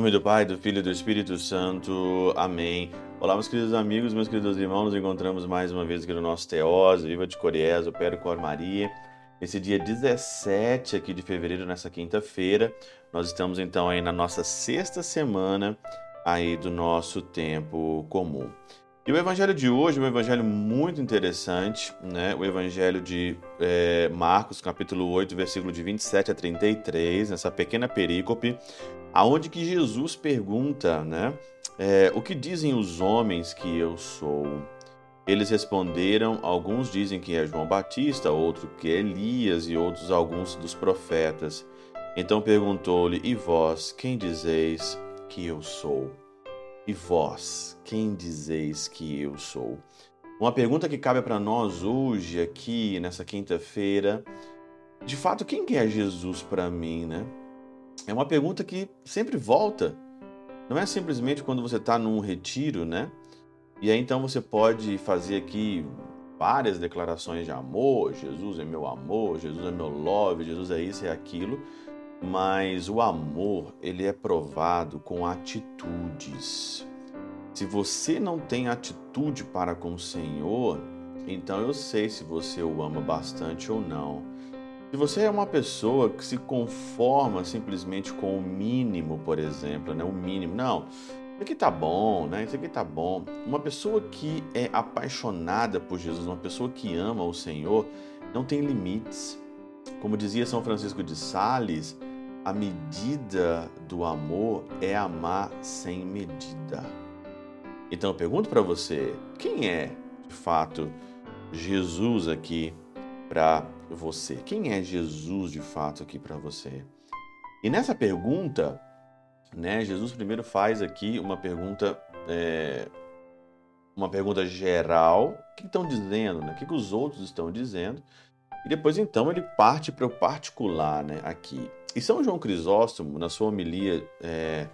nome do Pai, do Filho e do Espírito Santo. Amém. Olá, meus queridos amigos, meus queridos irmãos. Nos encontramos mais uma vez aqui no nosso Teós, Viva de Coriés, o Péro Cor Maria. Esse dia 17 aqui de fevereiro, nessa quinta-feira, nós estamos então aí na nossa sexta semana aí do nosso tempo comum. E o evangelho de hoje é um evangelho muito interessante, né? O evangelho de é, Marcos, capítulo 8, versículo de 27 a 33, nessa pequena perícope, aonde que Jesus pergunta, né? É, o que dizem os homens que eu sou? Eles responderam: alguns dizem que é João Batista, outro que é Elias e outros alguns dos profetas. Então perguntou-lhe: E vós, quem dizeis que eu sou? E vós, quem dizeis que eu sou? Uma pergunta que cabe para nós hoje, aqui nessa quinta-feira. De fato, quem é Jesus para mim, né? É uma pergunta que sempre volta. Não é simplesmente quando você está num retiro, né? E aí então você pode fazer aqui várias declarações de amor. Jesus é meu amor, Jesus é meu love, Jesus é isso é aquilo. Mas o amor, ele é provado com atitudes. Se você não tem atitude para com o Senhor, então eu sei se você o ama bastante ou não. Se você é uma pessoa que se conforma simplesmente com o mínimo, por exemplo, né? O mínimo, não, isso aqui tá bom, né? Isso aqui tá bom. Uma pessoa que é apaixonada por Jesus, uma pessoa que ama o Senhor, não tem limites. Como dizia São Francisco de Sales, a medida do amor é amar sem medida. Então eu pergunto para você, quem é de fato Jesus aqui para você? Quem é Jesus de fato aqui para você? E nessa pergunta, né, Jesus primeiro faz aqui uma pergunta, é, uma pergunta geral, o que estão dizendo, né? o que, os outros estão dizendo, e depois então ele parte para o particular, né, aqui. E São João Crisóstomo, na sua homilia é,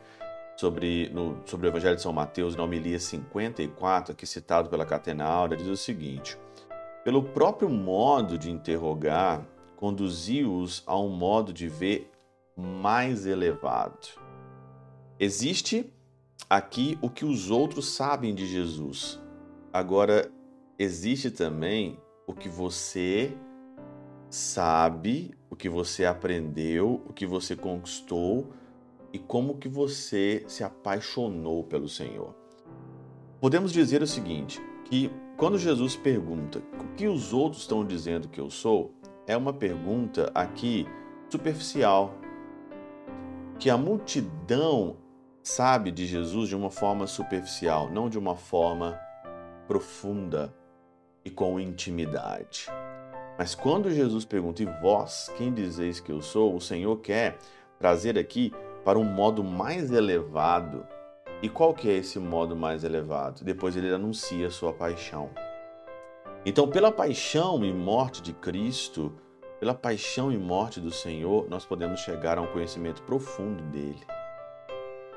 sobre, no, sobre o Evangelho de São Mateus, na homilia 54, aqui citado pela Catena Áurea, diz o seguinte: Pelo próprio modo de interrogar, conduziu-os a um modo de ver mais elevado. Existe aqui o que os outros sabem de Jesus. Agora, existe também o que você sabe, o que você aprendeu, o que você conquistou e como que você se apaixonou pelo Senhor. Podemos dizer o seguinte, que quando Jesus pergunta o que os outros estão dizendo que eu sou, é uma pergunta aqui superficial, que a multidão sabe de Jesus de uma forma superficial, não de uma forma profunda e com intimidade. Mas quando Jesus pergunta, e vós, quem dizeis que eu sou? O Senhor quer trazer aqui para um modo mais elevado. E qual que é esse modo mais elevado? Depois ele anuncia a sua paixão. Então, pela paixão e morte de Cristo, pela paixão e morte do Senhor, nós podemos chegar a um conhecimento profundo dele.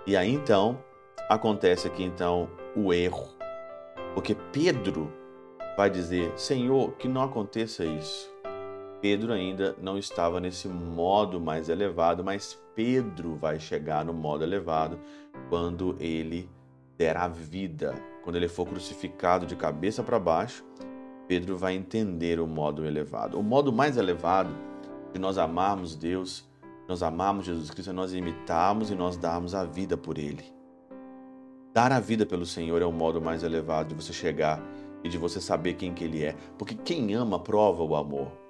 E aí então acontece aqui então o erro. Porque Pedro vai dizer: Senhor, que não aconteça isso. Pedro ainda não estava nesse modo mais elevado, mas Pedro vai chegar no modo elevado quando ele der a vida, quando ele for crucificado de cabeça para baixo. Pedro vai entender o modo elevado. O modo mais elevado de nós amarmos Deus, nós amarmos Jesus Cristo, é nós imitarmos e nós darmos a vida por Ele. Dar a vida pelo Senhor é o modo mais elevado de você chegar e de você saber quem que ele é, porque quem ama prova o amor.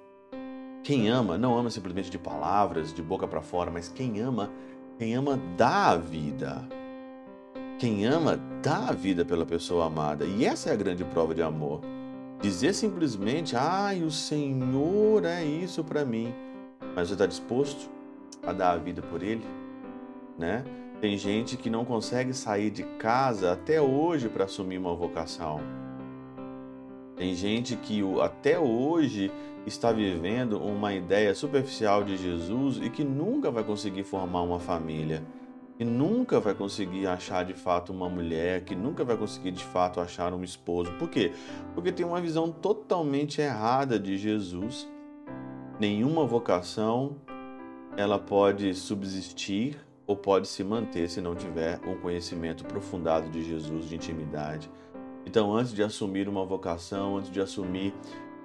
Quem ama não ama simplesmente de palavras, de boca para fora, mas quem ama, quem ama dá a vida. Quem ama dá a vida pela pessoa amada. E essa é a grande prova de amor. Dizer simplesmente, ai, o Senhor é isso para mim. Mas você está disposto a dar a vida por Ele? Né? Tem gente que não consegue sair de casa até hoje para assumir uma vocação. Tem gente que até hoje está vivendo uma ideia superficial de Jesus e que nunca vai conseguir formar uma família, que nunca vai conseguir achar de fato uma mulher, que nunca vai conseguir de fato achar um esposo. Por quê? Porque tem uma visão totalmente errada de Jesus. Nenhuma vocação ela pode subsistir ou pode se manter se não tiver um conhecimento aprofundado de Jesus, de intimidade. Então, antes de assumir uma vocação, antes de assumir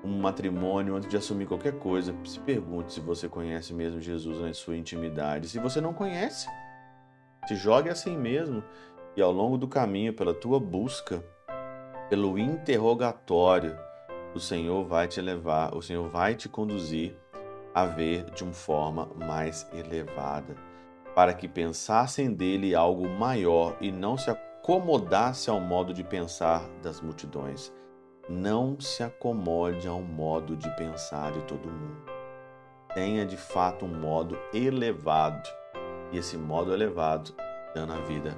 um matrimônio, antes de assumir qualquer coisa, se pergunte se você conhece mesmo Jesus na sua intimidade. Se você não conhece, se jogue assim mesmo e ao longo do caminho, pela tua busca, pelo interrogatório, o Senhor vai te levar, o Senhor vai te conduzir a ver de uma forma mais elevada, para que pensassem dele algo maior e não se acomodasse ao modo de pensar das multidões. Não se acomode ao modo de pensar de todo mundo. Tenha de fato um modo elevado, e esse modo elevado dando a vida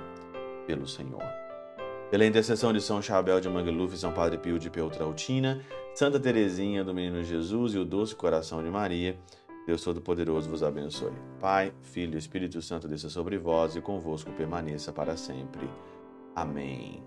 pelo Senhor. Pela intercessão de São Chabel de Mangluf São Padre Pio de Peltrautina, Santa Teresinha do Menino Jesus e o Doce Coração de Maria, Deus Todo-Poderoso vos abençoe. Pai, Filho e Espírito Santo desça sobre vós e convosco permaneça para sempre. Amém.